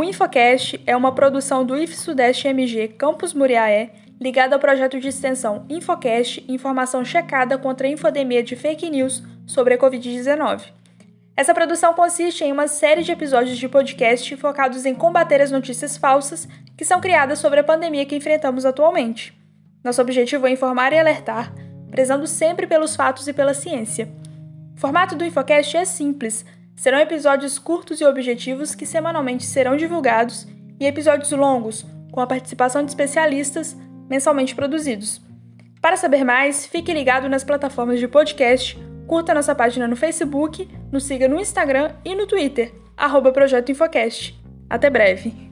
O Infocast é uma produção do IF Sudeste MG Campus Muriaé, ligada ao projeto de extensão Infocast Informação Checada contra a Infodemia de Fake News sobre a Covid-19. Essa produção consiste em uma série de episódios de podcast focados em combater as notícias falsas que são criadas sobre a pandemia que enfrentamos atualmente. Nosso objetivo é informar e alertar, prezando sempre pelos fatos e pela ciência. O formato do Infocast é simples Serão episódios curtos e objetivos que semanalmente serão divulgados e episódios longos, com a participação de especialistas, mensalmente produzidos. Para saber mais, fique ligado nas plataformas de podcast, curta nossa página no Facebook, nos siga no Instagram e no Twitter, arroba Projeto Infocast. Até breve!